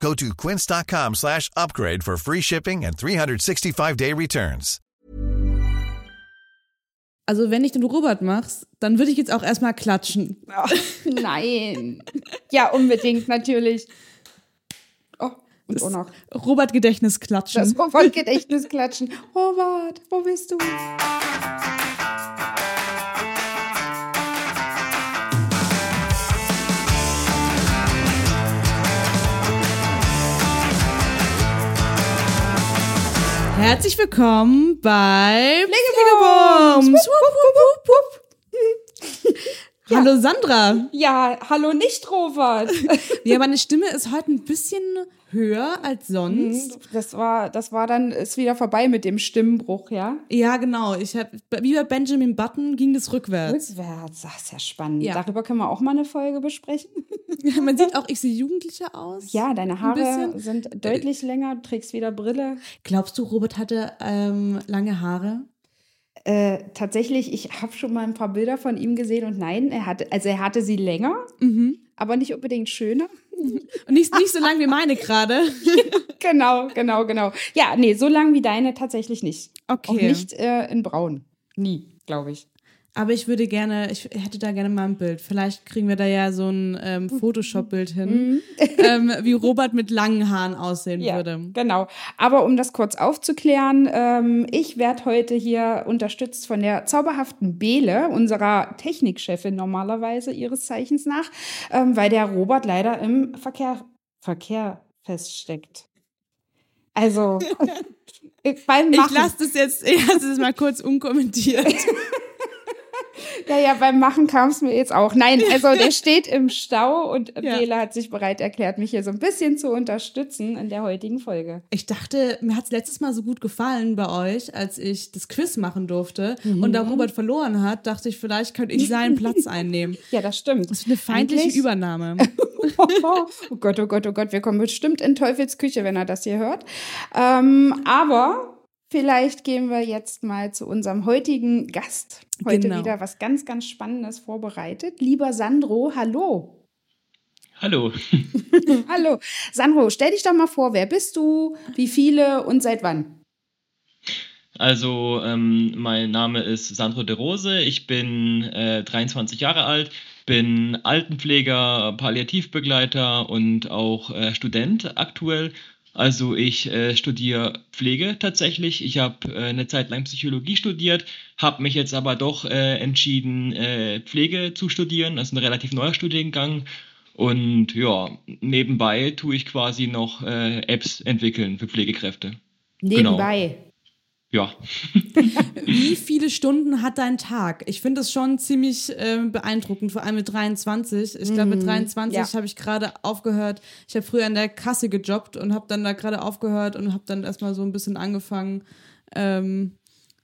Go to quince.com slash upgrade for free shipping and 365-day returns. Also wenn ich den Robert machst, dann würde ich jetzt auch erstmal klatschen. Oh, nein. Ja, unbedingt, natürlich. Oh, und Das auch noch Robert Gedächtnis klatschen. das Robert-Gedächtnis klatschen. Robert, wo bist du? Herzlich willkommen bei Pflegebums. Pflegebums. Wupp, wupp, wupp, wupp. Hallo Sandra. Ja, hallo nicht, Robert. Ja, meine Stimme ist heute ein bisschen höher als sonst. Das war, das war dann, ist wieder vorbei mit dem Stimmbruch, ja? Ja, genau. Ich hab, wie bei Benjamin Button ging das rückwärts. Rückwärts, das ist ja spannend. Ja. Darüber können wir auch mal eine Folge besprechen. Man sieht auch, ich sehe jugendlicher aus. Ja, deine Ein Haare sind deutlich länger, du trägst wieder Brille. Glaubst du, Robert hatte ähm, lange Haare? Äh, tatsächlich, ich habe schon mal ein paar Bilder von ihm gesehen und nein, er hatte, also er hatte sie länger, Mhm. aber nicht unbedingt schöner. Und nicht, nicht so lang wie meine gerade. Genau, genau, genau. Ja, nee, so lang wie deine tatsächlich nicht. Okay. Auch nicht äh, in Braun. Nie, glaube ich. Aber ich würde gerne, ich hätte da gerne mal ein Bild. Vielleicht kriegen wir da ja so ein ähm, Photoshop-Bild hin, ähm, wie Robert mit langen Haaren aussehen Ja, würde. genau. Aber um das kurz aufzuklären, ähm, ich werde heute hier unterstützt von der zauberhaften Bele, unserer Technikchefin normalerweise ihres Zeichens nach, ähm, weil der Robert leider im Verkehr, Verkehr feststeckt. Also ich- beim Ich lasse das jetzt, ich lasse das mal kurz unkommentiert. ja, ja, beim Machen kam es mir jetzt auch. Nein, also der steht im Stau und Ja. Bele hat sich bereit erklärt, mich hier so ein bisschen zu unterstützen in der heutigen Folge. Ich dachte, mir hat es letztes Mal so gut gefallen bei euch, als ich das Quiz machen durfte. Und da Robert verloren hat, dachte ich, vielleicht könnte ich seinen Platz einnehmen. Ja, das stimmt. Das ist eine feindliche Eigentlich- Übernahme. oh Gott, oh Gott, oh Gott, wir kommen bestimmt in Teufels Küche, wenn er das hier hört. Ähm, aber vielleicht gehen wir jetzt mal zu unserem heutigen Gast. Heute Genau. wieder was ganz, ganz Spannendes vorbereitet. Lieber Sandro, hallo. Hallo, hallo. Sandro, stell dich doch mal vor, wer bist du, wie viele und seit wann? also ähm, mein Name ist Sandro de Rose, ich bin äh, 23 Jahre alt, bin Altenpfleger, Palliativbegleiter und auch äh, Student aktuell. Also ich äh, studiere Pflege tatsächlich. Ich habe äh, eine Zeit lang Psychologie studiert, habe mich jetzt aber doch äh, entschieden, äh, Pflege zu studieren. Das ist ein relativ neuer Studiengang. Und ja, nebenbei tue ich quasi noch äh, Apps entwickeln für Pflegekräfte. Nebenbei. Ja. Wie viele Stunden hat dein Tag? Ich finde das schon ziemlich ähm, beeindruckend, vor allem mit 23. Ich glaube, mit 23 ja. habe ich gerade aufgehört. Ich habe früher an der Kasse gejobbt und habe dann da gerade aufgehört und habe dann erstmal so ein bisschen angefangen, ähm,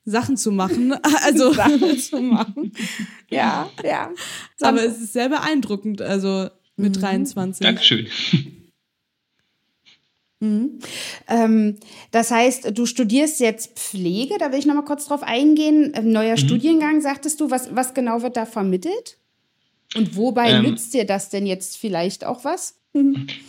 Sachen zu machen. Also, Sachen zu machen. Ja, ja. aber es ist sehr beeindruckend, also mit 23. Dankeschön. Ähm, das heißt, du studierst jetzt Pflege, da will ich noch mal kurz drauf eingehen. Ähm, neuer Studiengang, sagtest du, was, was genau wird da vermittelt? Und wobei Ähm, nützt dir das denn jetzt vielleicht auch was?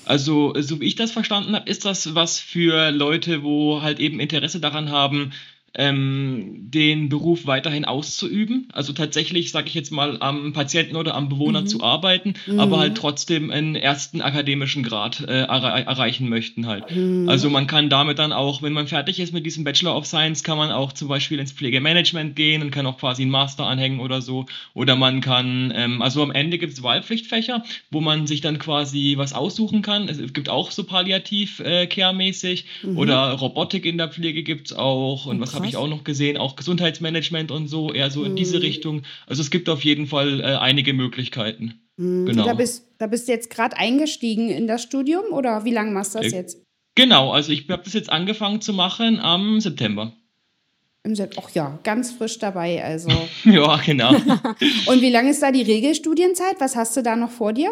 Also, so wie ich das verstanden habe, ist das was für Leute, wo halt eben Interesse daran haben, ähm, den Beruf weiterhin auszuüben. Also tatsächlich, sage ich jetzt mal, am Patienten oder am Bewohner zu arbeiten, aber halt trotzdem einen ersten akademischen Grad äh, erre erreichen möchten halt. Also man kann damit dann auch, wenn man fertig ist mit diesem Bachelor of Science, kann man auch zum Beispiel ins Pflegemanagement gehen und kann auch quasi einen Master anhängen oder so. Oder man kann, ähm, also am Ende gibt es Wahlpflichtfächer, wo man sich dann quasi was aussuchen kann. Es gibt auch so Palliativ-Care-mäßig oder Robotik in der Pflege gibt es auch. Und was habe ich krass. auch noch gesehen? Auch Gesundheitsmanagement und so, eher so in diese Richtung. Also es gibt auf jeden Fall äh, einige Möglichkeiten. Genau. Da bist, da bist du jetzt gerade eingestiegen in das Studium oder wie lange machst du das Äh, jetzt? Genau, also ich habe das jetzt angefangen zu machen am September. Im Sep Ach ja, ganz frisch dabei, also. ja, genau. Und wie lange ist da die Regelstudienzeit? Was hast du da noch vor dir?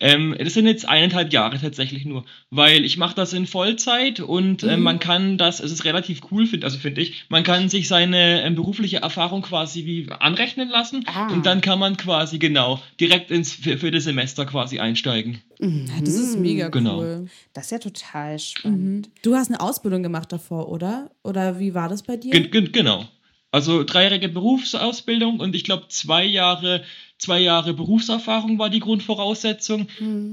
Ähm, das sind jetzt eineinhalb Jahre tatsächlich nur, weil ich mache das in Vollzeit und äh, man kann das, es ist relativ cool, find, also finde ich, man kann sich seine ähm, berufliche Erfahrung quasi wie anrechnen lassen Ah. und dann kann man quasi genau direkt ins für, für das Semester quasi einsteigen. Ja, das ist mega Genau. cool. Das ist ja total spannend. Du hast eine Ausbildung gemacht davor, oder? Oder wie war das bei dir? Gen gen genau. Also dreijährige Berufsausbildung und ich glaube zwei Jahre, zwei Jahre Berufserfahrung war die Grundvoraussetzung.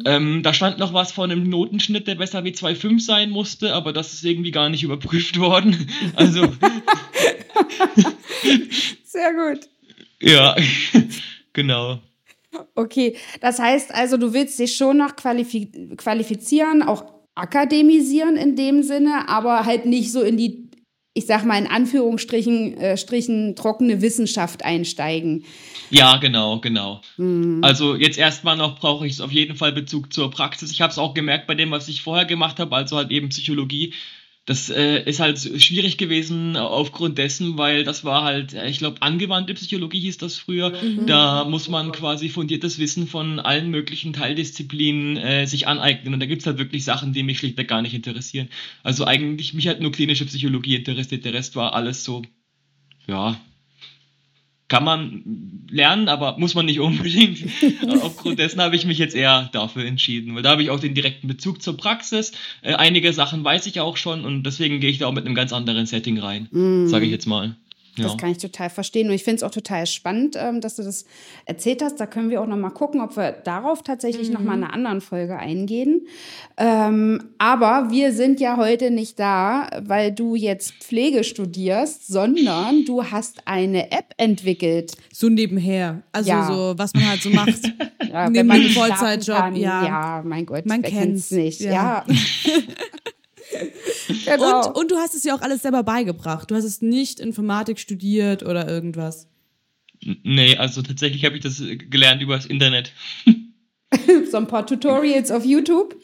Ähm, da stand noch was von einem Notenschnitt, der besser wie 2,5 sein musste, aber das ist irgendwie gar nicht überprüft worden. Also, Sehr gut. ja, genau. Okay, das heißt also, du willst dich schon noch qualifi qualifizieren, auch akademisieren in dem Sinne, aber halt nicht so in die, ich sag mal in Anführungsstrichen, äh, Strichen trockene Wissenschaft einsteigen. Ja, genau, genau. Also jetzt erstmal noch brauche ich auf jeden Fall Bezug zur Praxis. Ich habe es auch gemerkt bei dem, was ich vorher gemacht habe, also halt eben Psychologie. Das äh, ist halt schwierig gewesen aufgrund dessen, weil das war halt, äh, ich glaube, angewandte Psychologie hieß das früher. Da muss man quasi fundiertes Wissen von allen möglichen Teildisziplinen äh, sich aneignen. Und da gibt's halt wirklich Sachen, die mich schlichtweg gar nicht interessieren. Also eigentlich mich hat nur klinische Psychologie interessiert. Der Rest war alles so, ja, kann man lernen, aber muss man nicht unbedingt. Aufgrund dessen habe ich mich jetzt eher dafür entschieden, weil da habe ich auch den direkten Bezug zur Praxis. Äh, einige Sachen weiß ich auch schon und deswegen gehe ich da auch mit einem ganz anderen Setting rein, sage ich jetzt mal. Ja. Das kann ich total verstehen. Und ich finde es auch total spannend, ähm, dass du das erzählt hast. Da können wir auch noch mal gucken, ob wir darauf tatsächlich noch mal in einer anderen Folge eingehen. Ähm, aber wir sind ja heute nicht da, weil du jetzt Pflege studierst, sondern du hast eine App entwickelt. So nebenher. Also Ja. so, was man halt so macht. Ja, Neben wenn man Vollzeitjob, kann. ja. ja, mein Gott, Man wer kennt's, nicht. ja. Genau. Und, und du hast es ja auch alles selber beigebracht. Du hast es nicht Informatik studiert oder irgendwas. Nee, also tatsächlich habe ich das äh, gelernt über das Internet. so ein paar Tutorials auf YouTube.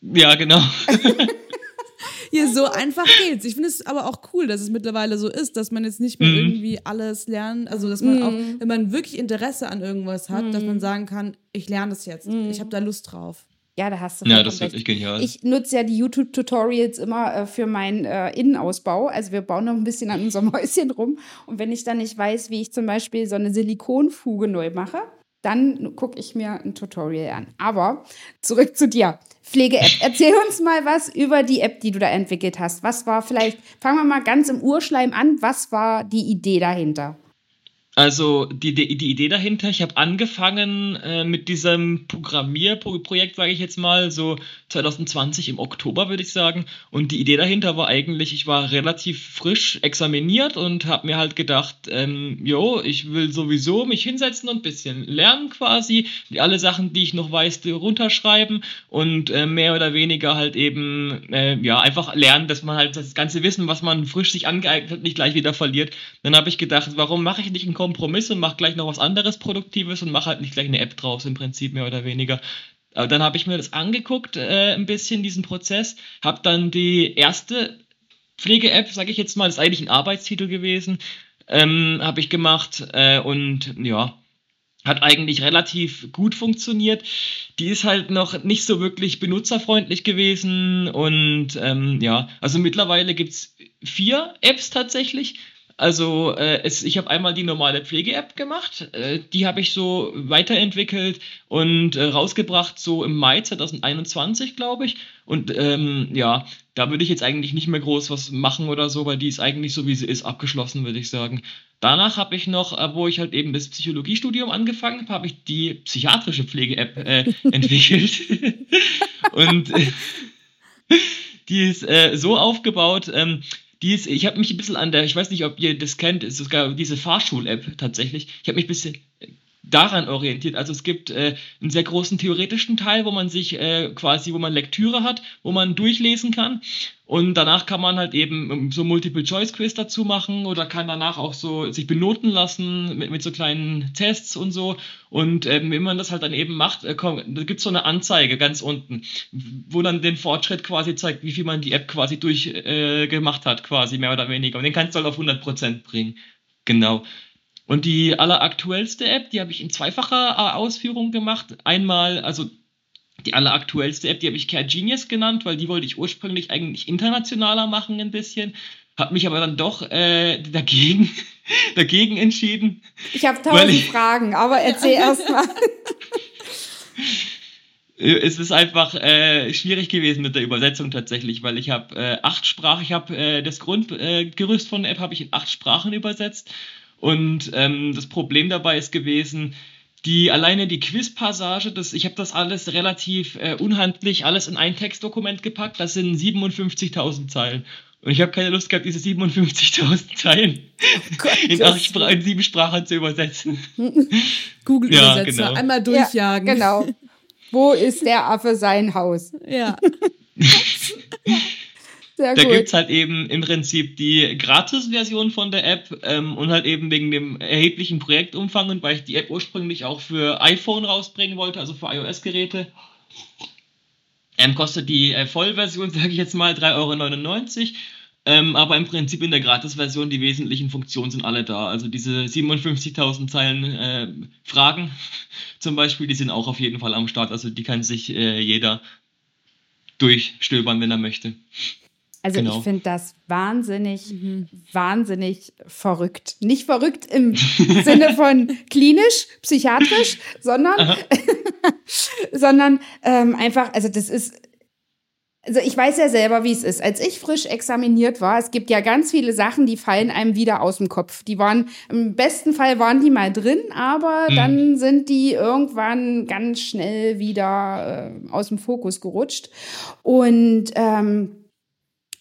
Ja, genau. Hier, so einfach geht's. Ich finde es aber auch cool, dass es mittlerweile so ist, dass man jetzt nicht mehr irgendwie alles lernt. Also, dass man auch, wenn man wirklich Interesse an irgendwas hat, dass man sagen kann, ich lerne das jetzt. Ich habe da Lust drauf. Ja, da hast du Ja, das ist wirklich genial. Ich nutze ja die YouTube-Tutorials immer äh, für meinen äh, Innenausbau. Also wir bauen noch ein bisschen an unserem Häuschen rum. Und wenn ich dann nicht weiß, wie ich zum Beispiel so eine Silikonfuge neu mache, dann gucke ich mir ein Tutorial an. Aber zurück zu dir. Pflege-App. Erzähl uns mal was über die App, die du da entwickelt hast. Was war vielleicht, fangen wir mal ganz im Urschleim an, was war die Idee dahinter? Also die, die, die Idee dahinter, ich habe angefangen äh, mit diesem Programmierprojekt, sage ich jetzt mal, so 2020 im Oktober würde ich sagen. Und die Idee dahinter war eigentlich, ich war relativ frisch examiniert und habe mir halt gedacht, ähm, jo, ich will sowieso mich hinsetzen und ein bisschen lernen quasi, alle Sachen, die ich noch weiß, runterschreiben und äh, mehr oder weniger halt eben, äh, ja, einfach lernen, dass man halt das ganze Wissen, was man frisch sich angeeignet hat, nicht gleich wieder verliert. Dann habe ich gedacht, warum mache ich nicht einen Kompromiss und mache gleich noch was anderes Produktives und mache halt nicht gleich eine App draus, im Prinzip mehr oder weniger. Aber dann habe ich mir das angeguckt, äh, ein bisschen diesen Prozess, habe dann die erste Pflege-App, sage ich jetzt mal, das ist eigentlich ein Arbeitstitel gewesen, ähm, habe ich gemacht äh, und ja, hat eigentlich relativ gut funktioniert. Die ist halt noch nicht so wirklich benutzerfreundlich gewesen und ähm, ja, also mittlerweile gibt's vier Apps tatsächlich. Also äh, es, ich habe einmal die normale Pflege-App gemacht, äh, die habe ich so weiterentwickelt und äh, rausgebracht so im Mai 2021, glaube ich. Und ähm, ja, da würde ich jetzt eigentlich nicht mehr groß was machen oder so, weil die ist eigentlich so wie sie ist abgeschlossen, würde ich sagen. Danach habe ich noch, äh, wo ich halt eben das Psychologiestudium angefangen habe, habe ich die psychiatrische Pflege-App äh, entwickelt. und äh, die ist äh, so aufgebaut, ähm, die ist, ich habe mich ein bisschen an der, ich weiß nicht, ob ihr das kennt, ist sogar diese Fahrschul-App tatsächlich. Ich habe mich ein bisschen, daran orientiert. Also es gibt äh, einen sehr großen theoretischen Teil, wo man sich äh, quasi, wo man Lektüre hat, wo man durchlesen kann. Und danach kann man halt eben ähm, so Multiple-Choice-Quiz dazu machen oder kann danach auch so sich benoten lassen mit, mit so kleinen Tests und so. Und ähm, wenn man das halt dann eben macht, äh, da gibt's so eine Anzeige ganz unten, wo dann den Fortschritt quasi zeigt, wie viel man die App quasi durchgemacht äh, hat, quasi mehr oder weniger. Und den kannst du halt auf 100% bringen. Genau. Und die alleraktuellste App, die habe ich in zweifacher äh, Ausführung gemacht. Einmal, also die alleraktuellste App, die habe ich Care Genius genannt, weil die wollte ich ursprünglich eigentlich internationaler machen ein bisschen. Habe mich aber dann doch äh, dagegen, dagegen entschieden. Ich habe tausend ich, Fragen, aber erzähl erst mal. es ist einfach äh, schwierig gewesen mit der Übersetzung tatsächlich, weil ich habe äh, acht Sprachen, ich habe äh, das Grundgerüst äh, von der App habe ich in acht Sprachen übersetzt und ähm, das Problem dabei ist gewesen, die alleine die Quizpassage, das, ich habe das alles relativ äh, unhandlich, alles in ein Textdokument gepackt. Das sind 57.000 Zeilen. Und ich habe keine Lust gehabt, diese 57.000 Zeilen oh in, acht Spra in sieben Sprachen zu übersetzen. Google ja, Übersetzer, genau. einmal durchjagen. Ja, genau. Wo ist der Affe sein Haus? Ja. Sehr da gibt es halt eben im Prinzip die Gratis-Version von der App ähm, und halt eben wegen dem erheblichen Projektumfang und weil ich die App ursprünglich auch für iPhone rausbringen wollte, also für iOS-Geräte, ähm, kostet die äh, Vollversion, sage ich jetzt mal, 3,99 Euro. Ähm, aber im Prinzip in der Gratis-Version die wesentlichen Funktionen sind alle da. Also diese 57.000 Zeilen äh, Fragen zum Beispiel, die sind auch auf jeden Fall am Start. Also die kann sich äh, jeder durchstöbern, wenn er möchte. Also genau. ich finde das wahnsinnig, mhm. wahnsinnig verrückt. Nicht verrückt im Sinne von klinisch, psychiatrisch, sondern, sondern ähm, einfach, also das ist, also ich weiß ja selber, wie es ist. Als ich frisch examiniert war, es gibt ja ganz viele Sachen, die fallen einem wieder aus dem Kopf. Die waren, im besten Fall waren die mal drin, aber mhm. dann sind die irgendwann ganz schnell wieder äh, aus dem Fokus gerutscht. Und ähm,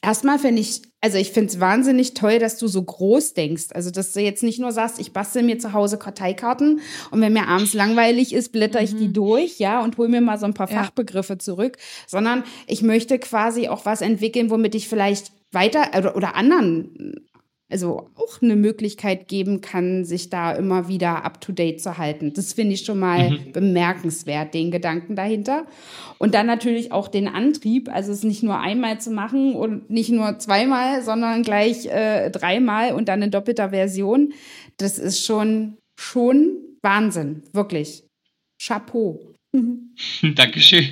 Erstmal finde ich, also ich finde es wahnsinnig toll, dass du so groß denkst. Also, dass du jetzt nicht nur sagst, ich bastel mir zu Hause Karteikarten und wenn mir abends langweilig ist, blätter ich die mhm. durch, ja, und hol mir mal so ein paar ja. Fachbegriffe zurück, sondern ich möchte quasi auch was entwickeln, womit ich vielleicht weiter oder, oder anderen also auch eine Möglichkeit geben kann, sich da immer wieder up-to-date zu halten. Das finde ich schon mal mhm. bemerkenswert, den Gedanken dahinter. Und dann natürlich auch den Antrieb, also es nicht nur einmal zu machen und nicht nur zweimal, sondern gleich äh, dreimal und dann in doppelter Version. Das ist schon, schon Wahnsinn, wirklich. Chapeau. Dankeschön.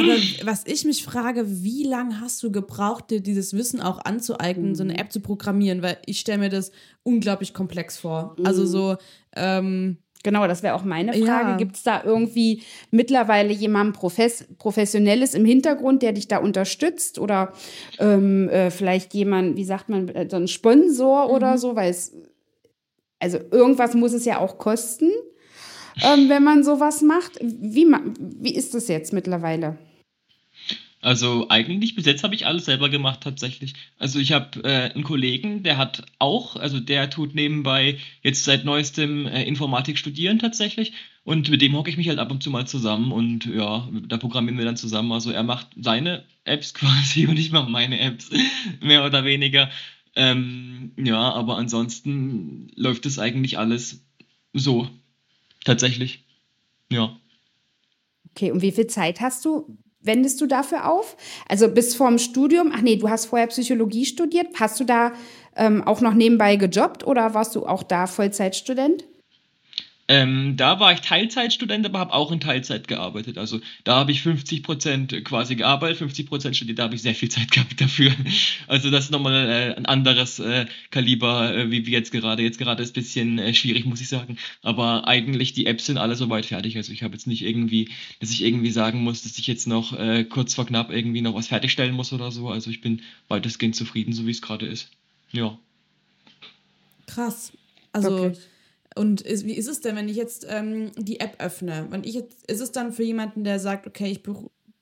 Aber was ich mich frage, wie lange hast du gebraucht, dir dieses Wissen auch anzueignen, so eine App zu programmieren? Weil ich stelle mir das unglaublich komplex vor. Also so, ähm, Genau, das wäre auch meine Frage. Ja. Gibt es da irgendwie mittlerweile jemanden Profes Professionelles im Hintergrund, der dich da unterstützt? Oder ähm, äh, vielleicht jemand, wie sagt man, äh, so ein Sponsor mhm. oder so? Weil es, also irgendwas muss es ja auch kosten ähm, wenn man sowas macht. Wie, wie ist das jetzt mittlerweile? Also eigentlich bis jetzt habe ich alles selber gemacht tatsächlich. Also ich habe äh, einen Kollegen, der hat auch, also der tut nebenbei jetzt seit neuestem äh, Informatik studieren tatsächlich und mit dem hocke ich mich halt ab und zu mal zusammen und ja, da programmieren wir dann zusammen. Also er macht seine Apps quasi und ich mache meine Apps, mehr oder weniger. Ähm, ja, aber ansonsten läuft es eigentlich alles so Tatsächlich. Ja. Okay, und wie viel Zeit hast du, wendest du dafür auf? Also bis vorm Studium, ach nee, du hast vorher Psychologie studiert. Hast du da ähm, auch noch nebenbei gejobbt oder warst du auch da Vollzeitstudent? Ähm, da war ich Teilzeitstudent, aber habe auch in Teilzeit gearbeitet. Also da habe ich 50 Prozent quasi gearbeitet, 50 Prozent studiert, da habe ich sehr viel Zeit gehabt dafür. Also das ist nochmal äh, ein anderes äh, Kaliber, äh, wie, wie jetzt gerade. Jetzt gerade ist es ein bisschen äh, schwierig, muss ich sagen. Aber eigentlich die Apps sind alle soweit fertig. Also ich habe jetzt nicht irgendwie, dass ich irgendwie sagen muss, dass ich jetzt noch äh, kurz vor knapp irgendwie noch was fertigstellen muss oder so. Also ich bin weitestgehend zufrieden, so wie es gerade ist. Ja. Krass. Also Wirklich? Und ist, wie ist es denn, wenn ich jetzt ähm, die App öffne? Wenn ich jetzt, ist es dann für jemanden, der sagt, okay, ich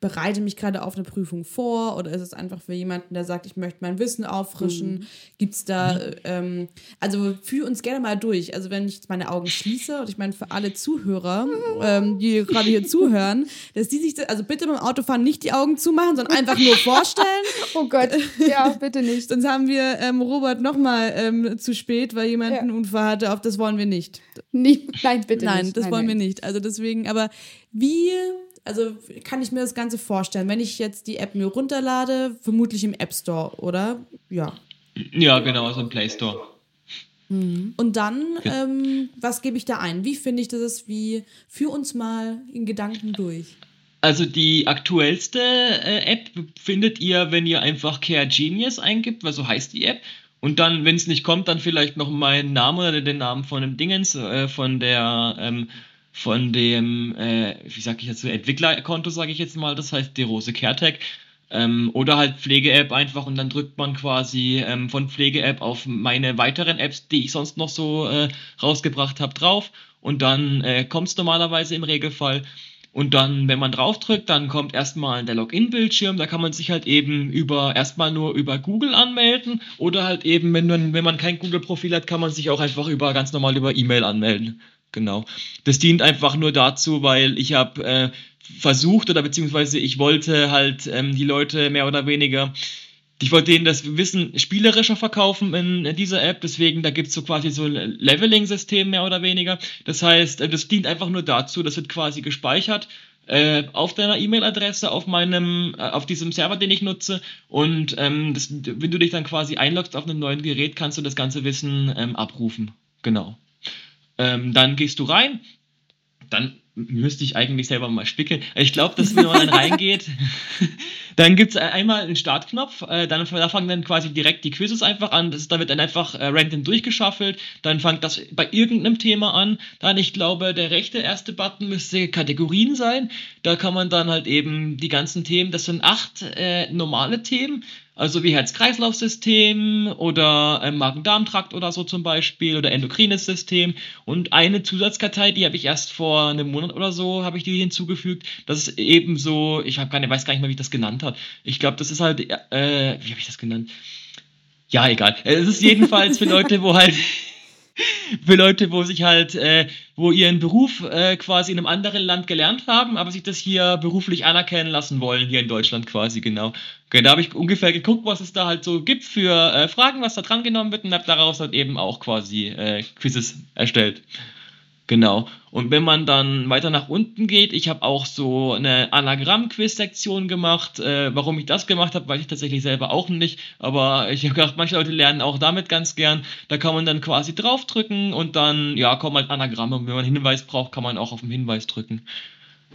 bereite mich gerade auf eine Prüfung vor oder ist es einfach für jemanden, der sagt, ich möchte mein Wissen auffrischen? Mhm. Gibt es da, mhm. ähm, also führ uns gerne mal durch. Also wenn ich jetzt meine Augen schließe und ich meine für alle Zuhörer, ähm, die gerade hier zuhören, dass die sich, das, also bitte beim Autofahren nicht die Augen zumachen, sondern einfach nur vorstellen. oh Gott, ja, bitte nicht. Sonst haben wir ähm, Robert nochmal ähm, zu spät, weil jemand ja. einen Unfall hatte. Auf das wollen wir nicht. Nie, nein, bitte nein, nicht. Das nein, wollen nein. wir nicht. Also deswegen, aber wie also kann ich mir das Ganze vorstellen, wenn ich jetzt die App mir runterlade, vermutlich im App Store, oder? Ja. Ja, genau, also im Play Store. Mhm. Und dann, ähm, was gebe ich da ein? Wie finde ich das? Wie führ uns mal in Gedanken durch. Also die aktuellste äh, App findet ihr, wenn ihr einfach Care Genius eingibt, weil so heißt die App. Und dann, wenn es nicht kommt, dann vielleicht noch meinen Namen oder den Namen von dem Dingens, äh, von der ähm, von dem, äh, wie sage ich jetzt, Entwicklerkonto, sage ich jetzt mal, das heißt die Rose CareTech. Ähm, oder halt Pflege-App einfach und dann drückt man quasi ähm, von Pflege-App auf meine weiteren Apps, die ich sonst noch so äh, rausgebracht habe, drauf. Und dann äh, kommt es normalerweise im Regelfall. Und dann, wenn man draufdrückt, dann kommt erstmal der Login-Bildschirm. Da kann man sich halt eben über erstmal nur über Google anmelden. Oder halt eben, wenn man, wenn man kein Google-Profil hat, kann man sich auch einfach über ganz normal über E-Mail anmelden. Genau. Das dient einfach nur dazu, weil ich habe äh, versucht oder beziehungsweise ich wollte halt ähm, die Leute mehr oder weniger, ich wollte denen das Wissen spielerischer verkaufen in, dieser App, deswegen da gibt es so quasi so ein Leveling-System mehr oder weniger. Das heißt, äh, das dient einfach nur dazu, das wird quasi gespeichert äh, auf deiner E-Mail-Adresse, auf meinem, äh, auf diesem Server, den ich nutze. Und ähm, das, wenn du dich dann quasi einloggst auf einem neuen Gerät, kannst du das ganze Wissen ähm, abrufen. Genau. Ähm, dann gehst du rein, dann müsste ich eigentlich selber mal spickeln. Ich glaube, dass wenn man dann reingeht, dann gibt es einmal einen Startknopf, äh, dann da fangen dann quasi direkt die Quizzes einfach an. Das, da wird dann einfach äh, random durchgeschaffelt. Dann fängt das bei irgendeinem Thema an. Dann, ich glaube, der rechte erste Button müsste Kategorien sein. Da kann man dann halt eben die ganzen Themen, das sind acht äh, normale Themen also wie Herz-Kreislauf-System oder äh, Magen-Darm-Trakt oder so zum Beispiel oder endokrines System. Und eine Zusatzkartei, die habe ich erst vor einem Monat oder so, habe ich die hinzugefügt. Das ist eben so, ich habe keine, weiß gar nicht mehr, wie ich das genannt habe. Ich glaube, das ist halt, äh, wie habe ich das genannt? Ja, egal. Es ist jedenfalls für Leute, wo halt für Leute, wo sich halt, äh, wo ihren Beruf äh, quasi in einem anderen Land gelernt haben, aber sich das hier beruflich anerkennen lassen wollen, hier in Deutschland quasi, genau. Okay, da habe ich ungefähr geguckt, was es da halt so gibt für äh, Fragen, was da dran genommen wird und habe daraus halt eben auch quasi äh, Quizzes erstellt. Genau. Und wenn man dann weiter nach unten geht, ich habe auch so eine Anagramm-Quiz-Sektion gemacht. Äh, warum ich das gemacht habe, weiß ich tatsächlich selber auch nicht. Aber ich habe gedacht, manche Leute lernen auch damit ganz gern. Da kann man dann quasi draufdrücken und dann, ja, kommen halt Anagramme. Und wenn man einen Hinweis braucht, kann man auch auf den Hinweis drücken.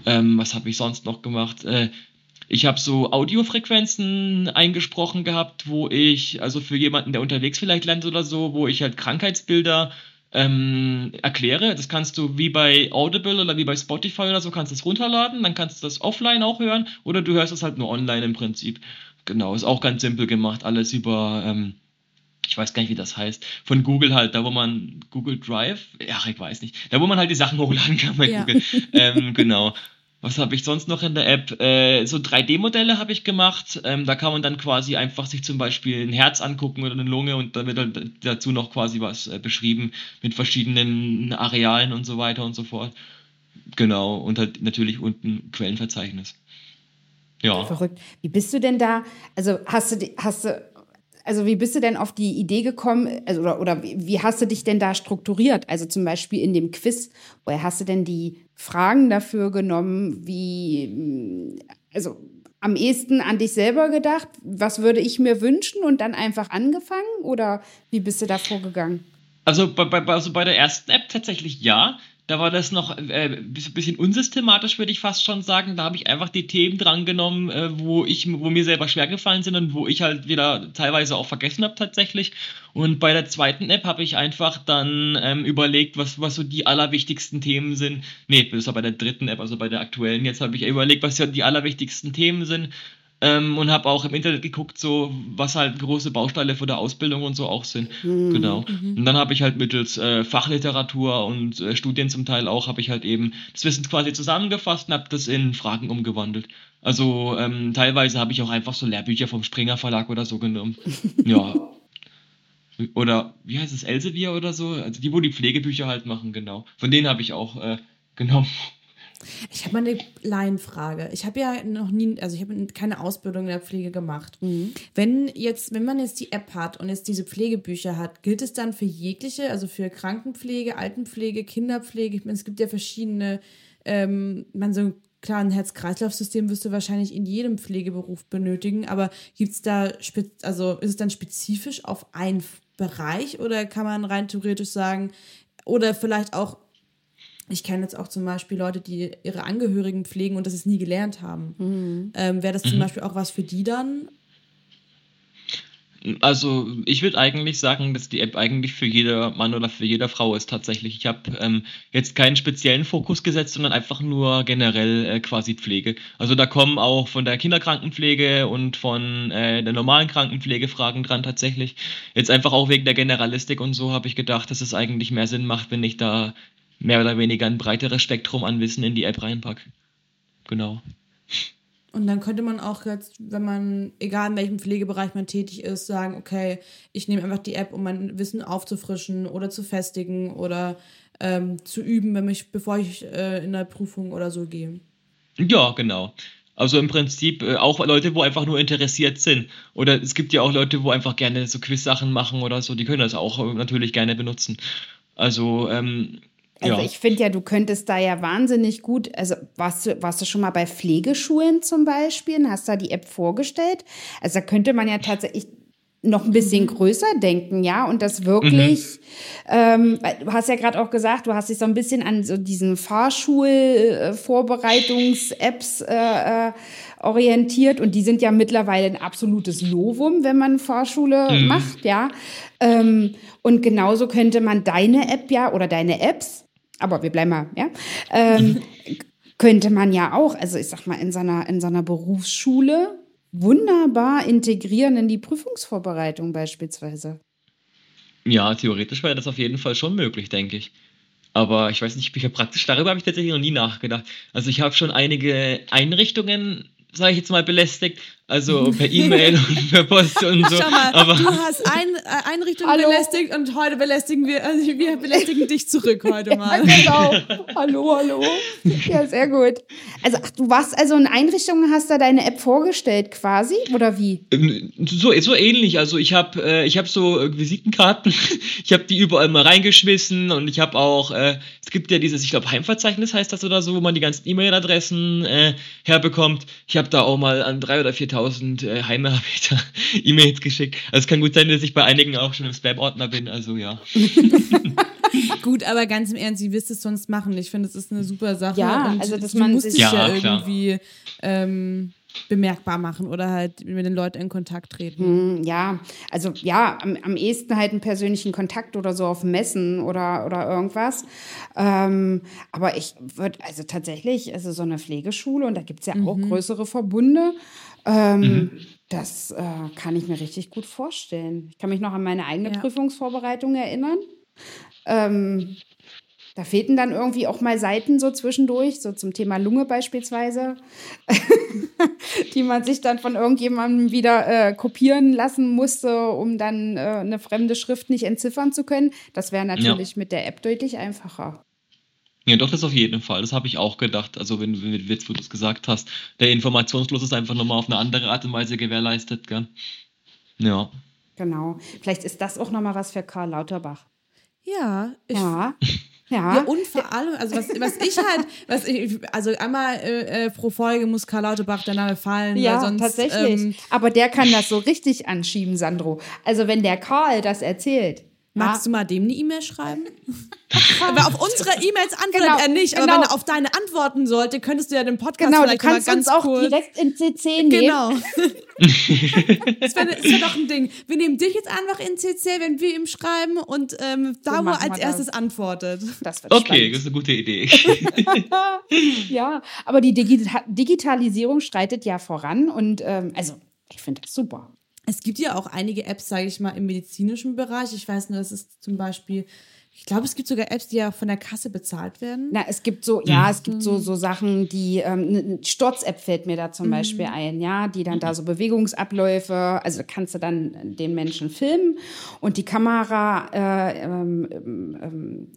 Ähm, was habe ich sonst noch gemacht? Äh, ich habe so Audiofrequenzen eingesprochen gehabt, wo ich, also für jemanden, der unterwegs vielleicht lernt oder so, wo ich halt Krankheitsbilder ähm, erkläre. Das kannst du wie bei Audible oder wie bei Spotify oder so, kannst du es runterladen, dann kannst du das offline auch hören oder du hörst es halt nur online im Prinzip. Genau, ist auch ganz simpel gemacht, alles über, ähm, ich weiß gar nicht, wie das heißt, von Google halt, da wo man Google Drive, ja, ich weiß nicht, da wo man halt die Sachen hochladen kann bei ja. Google. Ähm, genau was habe ich sonst noch in der App? Äh, so 3D-Modelle habe ich gemacht. Ähm, da kann man dann quasi einfach sich zum Beispiel ein Herz angucken oder eine Lunge und dann wird dann dazu noch quasi was äh, beschrieben mit verschiedenen Arealen und so weiter und so fort. Genau, und halt natürlich unten Quellenverzeichnis. Ja. Verrückt. Wie bist du denn da? Also hast du, hast du also wie bist du denn auf die Idee gekommen, also, oder, oder wie hast du dich denn da strukturiert? Also zum Beispiel in dem Quiz, woher hast du denn die Fragen dafür genommen, wie, also am ehesten an dich selber gedacht, was würde ich mir wünschen und dann einfach angefangen oder wie bist du da vorgegangen? Also bei, bei, also bei der ersten App tatsächlich ja. Da war das noch äh, ein bisschen unsystematisch, würde ich fast schon sagen. Da habe ich einfach die Themen drangenommen, äh, wo, ich, wo mir selber schwer gefallen sind und wo ich halt wieder teilweise auch vergessen habe tatsächlich. Und bei der zweiten App habe ich einfach dann ähm, überlegt, was, was so die allerwichtigsten Themen sind. Nee, das war bei der dritten App, also bei der aktuellen. Jetzt habe ich überlegt, was ja die allerwichtigsten Themen sind ähm, und habe auch im Internet geguckt, so was halt große Bausteine für der Ausbildung und so auch sind. Mhm. Genau. Mhm. Und dann habe ich halt mittels äh, Fachliteratur und äh, Studien zum Teil auch, habe ich halt eben das Wissen quasi zusammengefasst und habe das in Fragen umgewandelt. Also ähm, teilweise habe ich auch einfach so Lehrbücher vom Springer Verlag oder so genommen. ja. Oder wie heißt es, Elsevier oder so? Also die, wo die Pflegebücher halt machen, genau. Von denen habe ich auch äh, genommen. Ich habe mal eine Laienfrage. Ich habe ja noch nie, also ich habe keine Ausbildung in der Pflege gemacht. Mhm. Wenn jetzt, wenn man jetzt die App hat und jetzt diese Pflegebücher hat, gilt es dann für jegliche, also für Krankenpflege, Altenpflege, Kinderpflege? Ich meine, es gibt ja verschiedene, ähm, man so ein Herz-Kreislauf-System wirst du wahrscheinlich in jedem Pflegeberuf benötigen, aber gibt es da, also ist es dann spezifisch auf einen Bereich oder kann man rein theoretisch sagen, oder vielleicht auch ich kenne jetzt auch zum Beispiel Leute, die ihre Angehörigen pflegen und das es nie gelernt haben. Mhm. Ähm, Wäre das zum mhm. Beispiel auch was für die dann? Also ich würde eigentlich sagen, dass die App eigentlich für jeder Mann oder für jede Frau ist tatsächlich. Ich habe ähm, jetzt keinen speziellen Fokus gesetzt, sondern einfach nur generell äh, quasi Pflege. Also da kommen auch von der Kinderkrankenpflege und von äh, der normalen Krankenpflege Fragen dran tatsächlich. Jetzt einfach auch wegen der Generalistik und so habe ich gedacht, dass es eigentlich mehr Sinn macht, wenn ich da mehr oder weniger ein breiteres Spektrum an Wissen in die App reinpacke. Genau. Und dann könnte man auch jetzt, wenn man, egal in welchem Pflegebereich man tätig ist, sagen, okay, ich nehme einfach die App, um mein Wissen aufzufrischen oder zu festigen oder ähm, zu üben, wenn ich, bevor ich äh, in der Prüfung oder so gehe. Ja, genau. Also im Prinzip äh, auch Leute, wo einfach nur interessiert sind. Oder es gibt ja auch Leute, wo einfach gerne so Quiz-Sachen machen oder so, die können das auch äh, natürlich gerne benutzen. Also ähm, also ja. ich finde ja, du könntest da ja wahnsinnig gut, also warst du, warst du schon mal bei Pflegeschulen zum Beispiel und hast da die App vorgestellt? Also da könnte man ja tatsächlich noch ein bisschen mhm. größer denken, ja, und das wirklich, mhm. ähm, du hast ja gerade auch gesagt, du hast dich so ein bisschen an so diesen Fahrschul-Vorbereitungs-Apps äh, äh, orientiert und die sind ja mittlerweile ein absolutes Novum, wenn man Fahrschule mhm. macht, ja. Ähm, und genauso könnte man deine App ja oder deine Apps aber wir bleiben mal, ja, ähm, könnte man ja auch, also ich sag mal, in seiner, in seiner Berufsschule wunderbar integrieren in die Prüfungsvorbereitung beispielsweise. Ja, theoretisch wäre das auf jeden Fall schon möglich, denke ich. Aber ich weiß nicht, wie praktisch darüber habe ich tatsächlich noch nie nachgedacht. Also ich habe schon einige Einrichtungen sage ich jetzt mal, belästigt. Also per E-Mail und per Post und so. Schau mal, aber du hast ein, äh, Einrichtung Hallo. belästigt und heute belästigen wir, also wir belästigen dich zurück heute mal. Ja, genau. hallo, hallo. Ja, sehr gut. Also ach, du warst also in Einrichtungen, hast da deine App vorgestellt quasi oder wie? Ähm, so, so ähnlich. Also ich habe äh, ich hab so Visitenkarten, ich habe die überall mal reingeschmissen und ich habe auch, äh, es gibt ja dieses, ich glaube Heimverzeichnis heißt das oder so, wo man die ganzen E-Mail-Adressen äh, herbekommt. Ich habe da auch mal an 3.000 oder 4.000 äh, Heime habe ich da E-Mails geschickt. Also es kann gut sein, dass ich bei einigen auch schon im Spam-Ordner bin, also ja. gut, aber ganz im Ernst, wie willst du es sonst machen? Ich finde, es ist eine super Sache. Ja, also dass man sich ja, ja irgendwie ähm, bemerkbar machen oder halt mit den Leuten in Kontakt treten. Hm, ja, also ja, am, am ehesten halt einen persönlichen Kontakt oder so auf Messen oder, oder irgendwas. Ähm, aber ich würde, also tatsächlich, also so eine Pflegeschule und da gibt es ja mhm. auch größere Verbunde. Ähm, mhm. Das äh, kann ich mir richtig gut vorstellen. Ich kann mich noch an meine eigene ja. Prüfungsvorbereitung erinnern. Ähm, da fehlten dann irgendwie auch mal Seiten so zwischendurch, so zum Thema Lunge beispielsweise, die man sich dann von irgendjemandem wieder äh, kopieren lassen musste, um dann äh, eine fremde Schrift nicht entziffern zu können. Das wäre natürlich ja. mit der App deutlich einfacher. Ja, doch, das auf jeden Fall. Das habe ich auch gedacht. Also, wenn, wenn jetzt, wo du es gesagt hast, der Informationsfluss ist einfach nochmal auf eine andere Art und Weise gewährleistet, gell? Ja. Genau. Vielleicht ist das auch nochmal was für Karl Lauterbach. Ja. Ich, ja. Ja. ja, und vor allem, also was, was ich halt, was ich, also einmal äh, äh, pro Folge muss Karl Lauterbach der Name fallen. Ja, sonst, tatsächlich. Ähm, Aber der kann das so richtig anschieben, Sandro. Also wenn der Karl das erzählt, Magst du mal dem eine E-Mail schreiben? aber auf unsere E-Mails antwortet Genau, er nicht. Aber genau. wenn er auf deine antworten sollte, könntest du ja den Podcast Genau, du vielleicht mal kannst ganz uns auch kurz. direkt in CC nehmen. Genau. das wäre wär doch ein Ding. Wir nehmen dich jetzt einfach in CC, wenn wir ihm schreiben und ähm, da, wo er machen als erstes das. antwortet. Das wird Okay, spannend. das ist eine gute Idee. Ja, aber die Digita Digitalisierung schreitet ja voran und ähm, also ich finde das super. Es gibt ja auch einige Apps, sage ich mal, im medizinischen Bereich. Ich weiß nur, das ist zum Beispiel, ich glaube, es gibt sogar Apps, die ja von der Kasse bezahlt werden. Na, es gibt so, ja, es gibt so, so Sachen, die, ähm, eine Sturz-App fällt mir da zum Beispiel ein, ja, die dann da so Bewegungsabläufe, also da kannst du dann den Menschen filmen und die Kamera äh, ähm, ähm,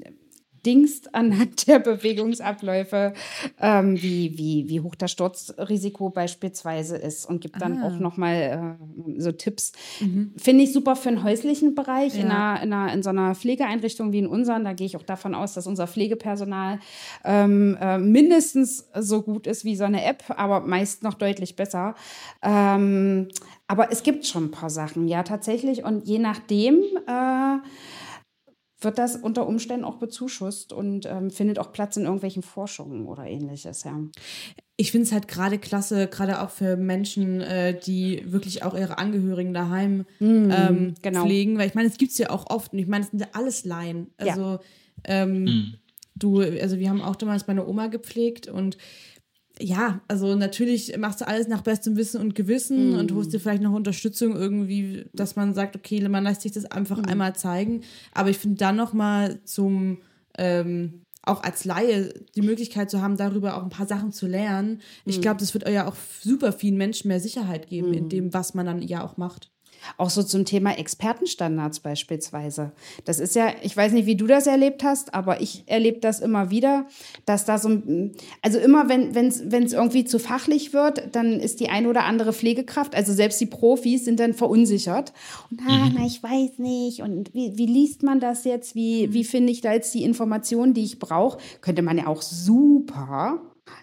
ähm, dingst anhand der Bewegungsabläufe, ähm, wie, wie, wie hoch das Sturzrisiko beispielsweise ist und gibt dann auch nochmal äh, so Tipps. Finde ich super für den häuslichen Bereich, in, Ja. einer, in, einer, in so einer Pflegeeinrichtung wie in unseren. Da gehe ich auch davon aus, dass unser Pflegepersonal ähm, äh, mindestens so gut ist wie so eine App, aber meist noch deutlich besser. Ähm, aber es gibt schon ein paar Sachen, ja, tatsächlich. Und je nachdem, äh, wird das unter Umständen auch bezuschusst und ähm, findet auch Platz in irgendwelchen Forschungen oder ähnliches, ja. Ich finde es halt gerade klasse, gerade auch für Menschen, äh, die wirklich auch ihre Angehörigen daheim ähm, genau. pflegen. Weil ich meine, es gibt es ja auch oft und ich meine, es sind ja alles Laien. Ja. Also ähm, du, also wir haben auch damals meine Oma gepflegt und ja, also natürlich machst du alles nach bestem Wissen und Gewissen und holst dir vielleicht noch Unterstützung irgendwie, dass man sagt, okay, man lässt sich das einfach einmal zeigen. Aber ich finde dann noch mal zum ähm, auch als Laie die Möglichkeit zu haben, darüber auch ein paar Sachen zu lernen. Ich glaube, das wird ja auch super vielen Menschen mehr Sicherheit geben in dem, was man dann ja auch macht. Auch so zum Thema Expertenstandards beispielsweise. Das ist ja, ich weiß nicht, wie du das erlebt hast, aber ich erlebe das immer wieder, dass da so, ein- also immer wenn es irgendwie zu fachlich wird, dann ist die eine oder andere Pflegekraft, also selbst die Profis sind dann verunsichert. Und ah, na, ich weiß nicht. Und wie, wie liest man das jetzt? Wie, wie finde ich da jetzt die Informationen, die ich brauche? Könnte man ja auch super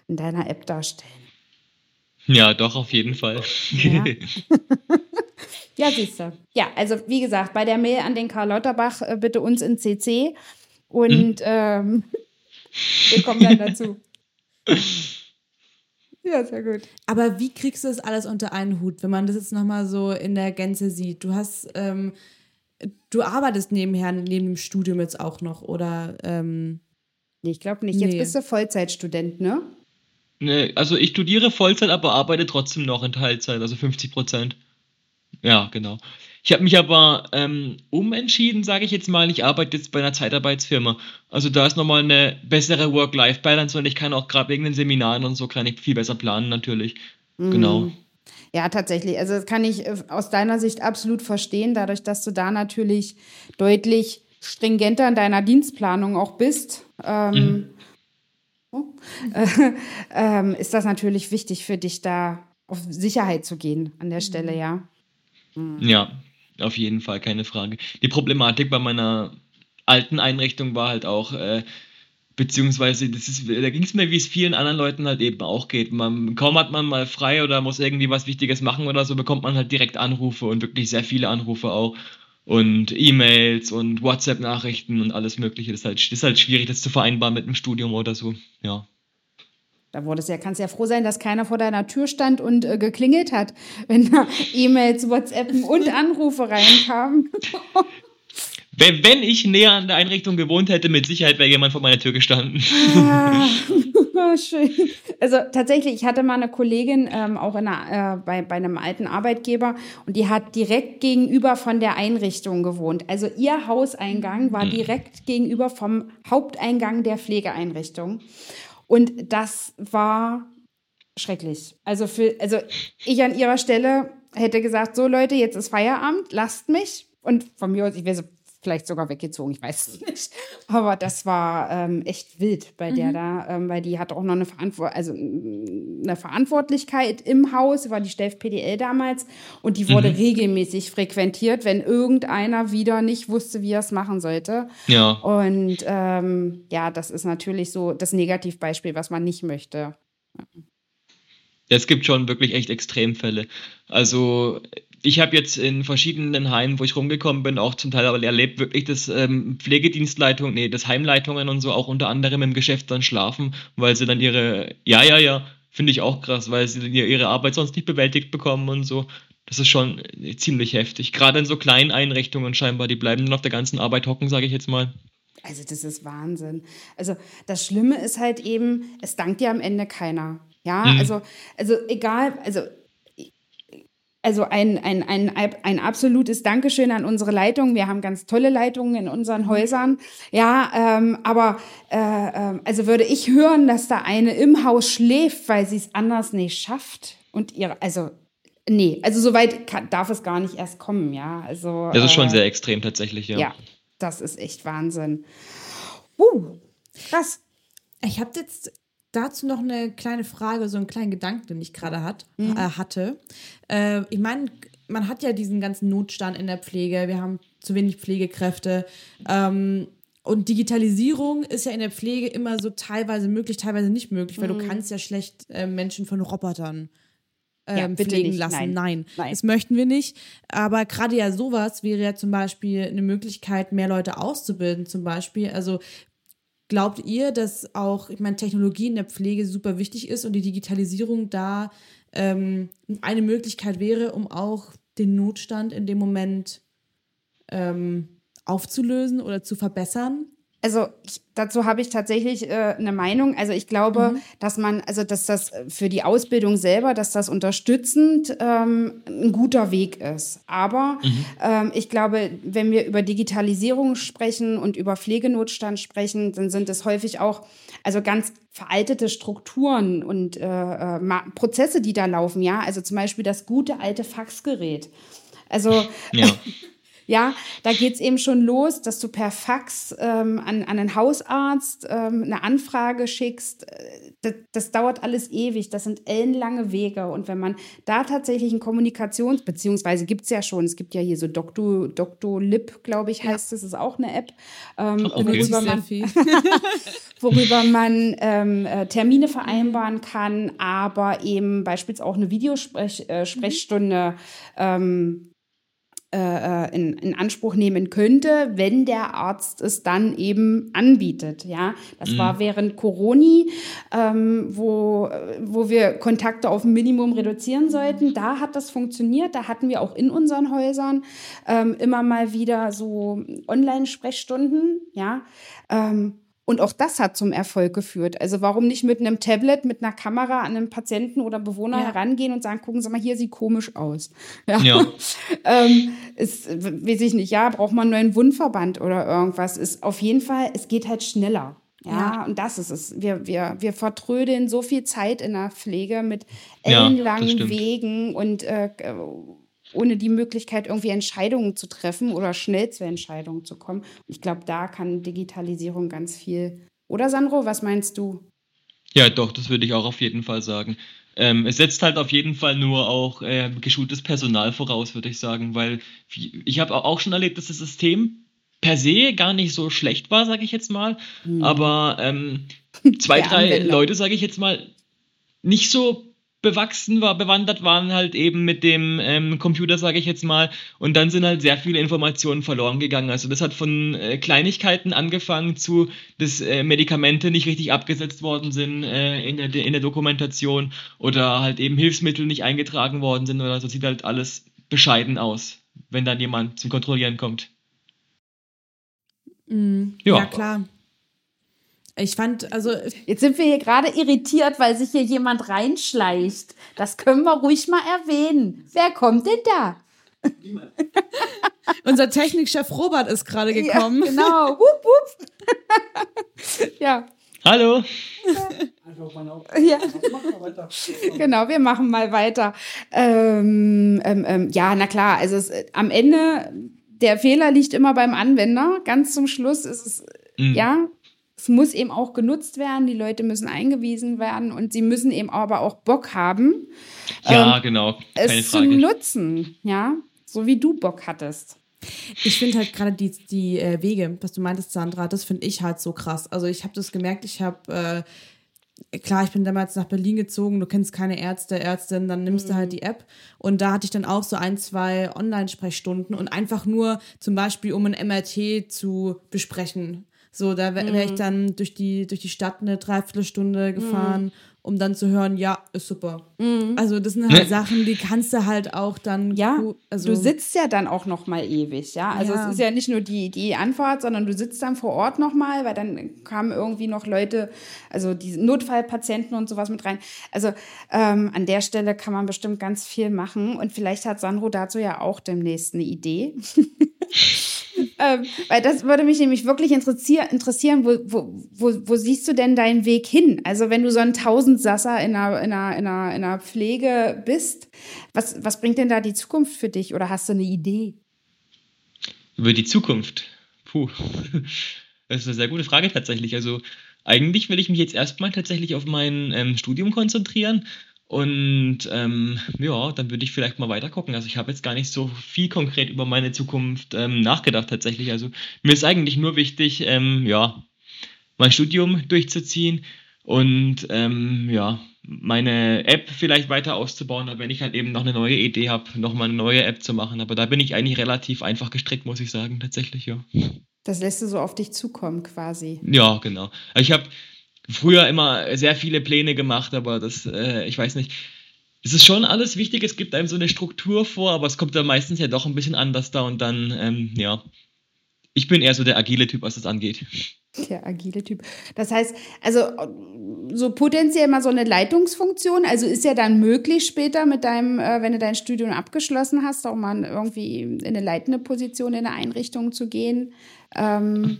in deiner App darstellen. ja, doch, auf jeden Fall. Ja. Ja, siehst du. Ja, also wie gesagt, bei der Mail an den Karl Lauterbach äh, bitte uns in CC und ähm, wir kommen dann dazu. Ja, sehr gut. Aber wie kriegst du das alles unter einen Hut, wenn man das jetzt nochmal so in der Gänze sieht? Du hast, ähm, du arbeitest nebenher, neben dem Studium jetzt auch noch, oder? Ähm, Nee, ich glaube nicht. Jetzt Nee. bist du Vollzeitstudent, ne? Ne, also ich studiere Vollzeit, aber arbeite trotzdem noch in Teilzeit, also 50 Prozent. Ja, genau. Ich habe mich aber ähm, umentschieden, sage ich jetzt mal. Ich arbeite jetzt bei einer Zeitarbeitsfirma. Also da ist nochmal eine bessere Work-Life-Balance und ich kann auch gerade wegen den Seminaren und so kann ich viel besser planen natürlich. Genau. Ja, tatsächlich. Also das kann ich äh, aus deiner Sicht absolut verstehen, dadurch, dass du da natürlich deutlich stringenter in deiner Dienstplanung auch bist. Ähm, oh, äh, ähm, ist das natürlich wichtig für dich, da auf Sicherheit zu gehen an der Stelle, ja. Ja, auf jeden Fall, keine Frage. Die Problematik bei meiner alten Einrichtung war halt auch, äh, beziehungsweise das ist, da ging es mir, wie es vielen anderen Leuten halt eben auch geht. Man, kaum hat man mal frei oder muss irgendwie was Wichtiges machen oder so, bekommt man halt direkt Anrufe und wirklich sehr viele Anrufe auch. Und E-Mails und WhatsApp-Nachrichten und alles Mögliche. Das ist, halt, das ist halt schwierig, das zu vereinbaren mit einem Studium oder so. Ja. Da wurdest ja, kannst ja froh sein, dass keiner vor deiner Tür stand und äh, geklingelt hat, wenn da E-Mails, WhatsAppen und Anrufe reinkamen. Wenn, wenn ich näher an der Einrichtung gewohnt hätte, mit Sicherheit wäre jemand vor meiner Tür gestanden. Ah, schön. Also tatsächlich, ich hatte mal eine Kollegin ähm, auch in einer, äh, bei, bei einem alten Arbeitgeber und die hat direkt gegenüber von der Einrichtung gewohnt. Also ihr Hauseingang war direkt gegenüber vom Haupteingang der Pflegeeinrichtung. Und das war schrecklich. Also, für, also ich an ihrer Stelle hätte gesagt, so Leute, jetzt ist Feierabend, lasst mich. Und von mir aus, ich wäre so vielleicht sogar weggezogen, ich weiß es nicht. Aber das war ähm, echt wild bei der da, ähm, weil die hat auch noch eine, Verantwort also, mm, eine Verantwortlichkeit im Haus, war die Steff PDL damals und die wurde regelmäßig frequentiert, wenn irgendeiner wieder nicht wusste, wie er es machen sollte. Ja. Und ähm, ja, das ist natürlich so das Negativbeispiel, was man nicht möchte. Ja, es gibt schon wirklich echt Extremfälle. Also ich habe jetzt in verschiedenen Heimen, wo ich rumgekommen bin, auch zum Teil erlebt, wirklich, dass ähm, Pflegedienstleitung, nee, das Heimleitungen und so auch unter anderem im Geschäft dann schlafen, weil sie dann ihre, ja, ja, ja, finde ich auch krass, weil sie ihre Arbeit sonst nicht bewältigt bekommen und so. Das ist schon äh, ziemlich heftig. Gerade in so kleinen Einrichtungen scheinbar, die bleiben dann auf der ganzen Arbeit hocken, sage ich jetzt mal. Also das ist Wahnsinn. Also das Schlimme ist halt eben, es dankt dir am Ende keiner. Ja, mhm. also, also egal, also also ein, ein, ein, ein absolutes Dankeschön an unsere Leitung. Wir haben ganz tolle Leitungen in unseren Häusern. Ja, ähm, aber äh, äh, also würde ich hören, dass da eine im Haus schläft, weil sie es anders nicht schafft und ihre, also nee, also soweit kann, darf es gar nicht erst kommen, ja. Also das ist schon äh, sehr extrem tatsächlich, ja. Ja, das ist echt Wahnsinn. Uh, krass. Ich habe jetzt dazu noch eine kleine Frage, so einen kleinen Gedanken, den ich gerade hat, mhm. äh, hatte. Äh, ich meine, man hat ja diesen ganzen Notstand in der Pflege. Wir haben zu wenig Pflegekräfte. Ähm, und Digitalisierung ist ja in der Pflege immer so teilweise möglich, teilweise nicht möglich, weil mhm. du kannst ja schlecht äh, Menschen von Robotern ähm, ja, pflegen nicht. lassen. Nein. Nein. Nein. das möchten wir nicht. Aber gerade ja sowas wäre ja zum Beispiel eine Möglichkeit, mehr Leute auszubilden, zum Beispiel. Also Glaubt ihr, dass auch, ich meine, Technologie in der Pflege super wichtig ist und die Digitalisierung da ähm, eine Möglichkeit wäre, um auch den Notstand in dem Moment ähm, aufzulösen oder zu verbessern? Also ich, dazu habe ich tatsächlich äh, eine Meinung. Also ich glaube, mhm. dass man, also dass das für die Ausbildung selber, dass das unterstützend ähm, ein guter Weg ist. Aber mhm. ähm, ich glaube, wenn wir über Digitalisierung sprechen und über Pflegenotstand sprechen, dann sind es häufig auch also ganz veraltete Strukturen und äh, äh, Prozesse, die da laufen. Ja, also zum Beispiel das gute alte Faxgerät. Also ja. Ja, da geht's eben schon los, dass du per Fax ähm, an, an einen Hausarzt ähm, eine Anfrage schickst. Äh, das, das, dauert alles ewig. Das sind ellenlange Wege. Und wenn man da tatsächlich ein Kommunikations-, beziehungsweise gibt's ja schon, es gibt ja hier so Doktor, Doctolib, glaube ich, heißt es, ja. ist auch eine App, ähm, okay. worüber man, worüber man ähm, äh, Termine vereinbaren kann, aber eben beispielsweise auch eine Videosprechstunde äh, mhm. Äh, äh, in, in, Anspruch nehmen könnte, wenn der Arzt es dann eben anbietet. Ja, das mhm. war während Corona, ähm, wo, wo wir Kontakte auf ein Minimum reduzieren sollten. Da hat das funktioniert. Da hatten wir auch in unseren Häusern ähm, immer mal wieder so Online-Sprechstunden. Ja, ähm, und auch das hat zum Erfolg geführt. Also warum nicht mit einem Tablet, mit einer Kamera an einen Patienten oder Bewohner ja. herangehen und sagen, gucken Sie mal, hier sieht komisch aus. Ja. ja. ähm, ist, weiß ich nicht, ja, braucht man einen neuen Wundverband oder irgendwas. Ist auf jeden Fall, es geht halt schneller. Ja, ja, und das ist es. Wir, wir, wir vertrödeln so viel Zeit in der Pflege mit ellenlangen ja, Wegen und äh, ohne die Möglichkeit, irgendwie Entscheidungen zu treffen oder schnell zu Entscheidungen zu kommen. Ich glaube, da kann Digitalisierung ganz viel. Oder Sandro, was meinst du? Ja, doch, das würde ich auch auf jeden Fall sagen. Ähm, es setzt halt auf jeden Fall nur auch äh, geschultes Personal voraus, würde ich sagen, weil ich habe auch schon erlebt, dass das System per se gar nicht so schlecht war, sage ich jetzt mal, hm. aber ähm, zwei, drei Leute, sage ich jetzt mal, nicht so bewachsen war, bewandert waren halt eben mit dem ähm, Computer, sage ich jetzt mal. Und dann sind halt sehr viele Informationen verloren gegangen. Also das hat von äh, Kleinigkeiten angefangen zu, dass äh, Medikamente nicht richtig abgesetzt worden sind äh, in, der, in der Dokumentation oder halt eben Hilfsmittel nicht eingetragen worden sind oder so. Sieht halt alles bescheiden aus, wenn dann jemand zum Kontrollieren kommt. Mhm. Ja. ja, klar. Ich fand, also. Jetzt sind wir hier gerade irritiert, weil sich hier jemand reinschleicht. Das können wir ruhig mal erwähnen. Wer kommt denn da? Unser Technikchef Robert ist gerade gekommen. Ja, genau. Wupp, wupp. ja. Hallo. Ja. genau, wir machen mal weiter. Ähm, ähm, ähm, ja, na klar, also es, am Ende, der Fehler liegt immer beim Anwender. Ganz zum Schluss ist es, mhm. ja, es muss eben auch genutzt werden, die Leute müssen eingewiesen werden und sie müssen eben aber auch Bock haben. Ja, ähm, genau. Keine es Frage. zu nutzen, ja, so wie du Bock hattest. Ich finde halt gerade die, die äh, Wege, was du meintest, Sandra, das finde ich halt so krass. Also ich habe das gemerkt, ich habe äh, klar, ich bin damals nach Berlin gezogen, du kennst keine Ärzte, Ärztin, dann nimmst mhm. du halt die App und da hatte ich dann auch so ein, zwei Online-Sprechstunden und einfach nur zum Beispiel, um ein MRT zu besprechen. So, da wäre wär ich mhm. dann durch die, durch die Stadt eine Dreiviertelstunde gefahren, mhm um dann zu hören, ja, ist super. Mhm. Also das sind halt Sachen, die kannst du halt auch dann. Ja, also du sitzt ja dann auch noch mal ewig, ja. Also ja. es ist ja nicht nur die, die Anfahrt, sondern du sitzt dann vor Ort noch mal, weil dann kamen irgendwie noch Leute, also die Notfallpatienten und sowas mit rein. Also ähm, an der Stelle kann man bestimmt ganz viel machen und vielleicht hat Sandro dazu ja auch demnächst eine Idee. ähm, weil das würde mich nämlich wirklich interessier interessieren, wo, wo, wo, wo siehst du denn deinen Weg hin? Also wenn du so ein Tausendsasser in einer, in, einer, in, einer, in einer Pflege bist, was, was bringt denn da die Zukunft für dich oder hast du eine Idee? Über die Zukunft? Puh, das ist eine sehr gute Frage tatsächlich. Also eigentlich will ich mich jetzt erstmal tatsächlich auf mein ähm, Studium konzentrieren und ähm, ja, dann würde ich vielleicht mal weiter gucken. Also ich habe jetzt gar nicht so viel konkret über meine Zukunft ähm, nachgedacht tatsächlich. Also mir ist eigentlich nur wichtig, ähm, ja, mein Studium durchzuziehen und ähm, ja, meine App vielleicht weiter auszubauen, wenn ich halt eben noch eine neue Idee habe, nochmal eine neue App zu machen. Aber da bin ich eigentlich relativ einfach gestrickt, muss ich sagen, tatsächlich, ja. Das lässt du so auf dich zukommen quasi. Ja, genau. Ich habe früher immer sehr viele Pläne gemacht, aber das, äh, ich weiß nicht. Es ist schon alles wichtig, es gibt einem so eine Struktur vor, aber es kommt dann meistens ja doch ein bisschen anders da und dann, ähm, ja. Ich bin eher so der agile Typ, was das angeht. Der agile Typ. Das heißt, also so potenziell mal so eine Leitungsfunktion, also ist ja dann möglich später mit deinem, äh, wenn du dein Studium abgeschlossen hast, auch mal irgendwie in eine leitende Position in eine Einrichtung zu gehen. Ähm,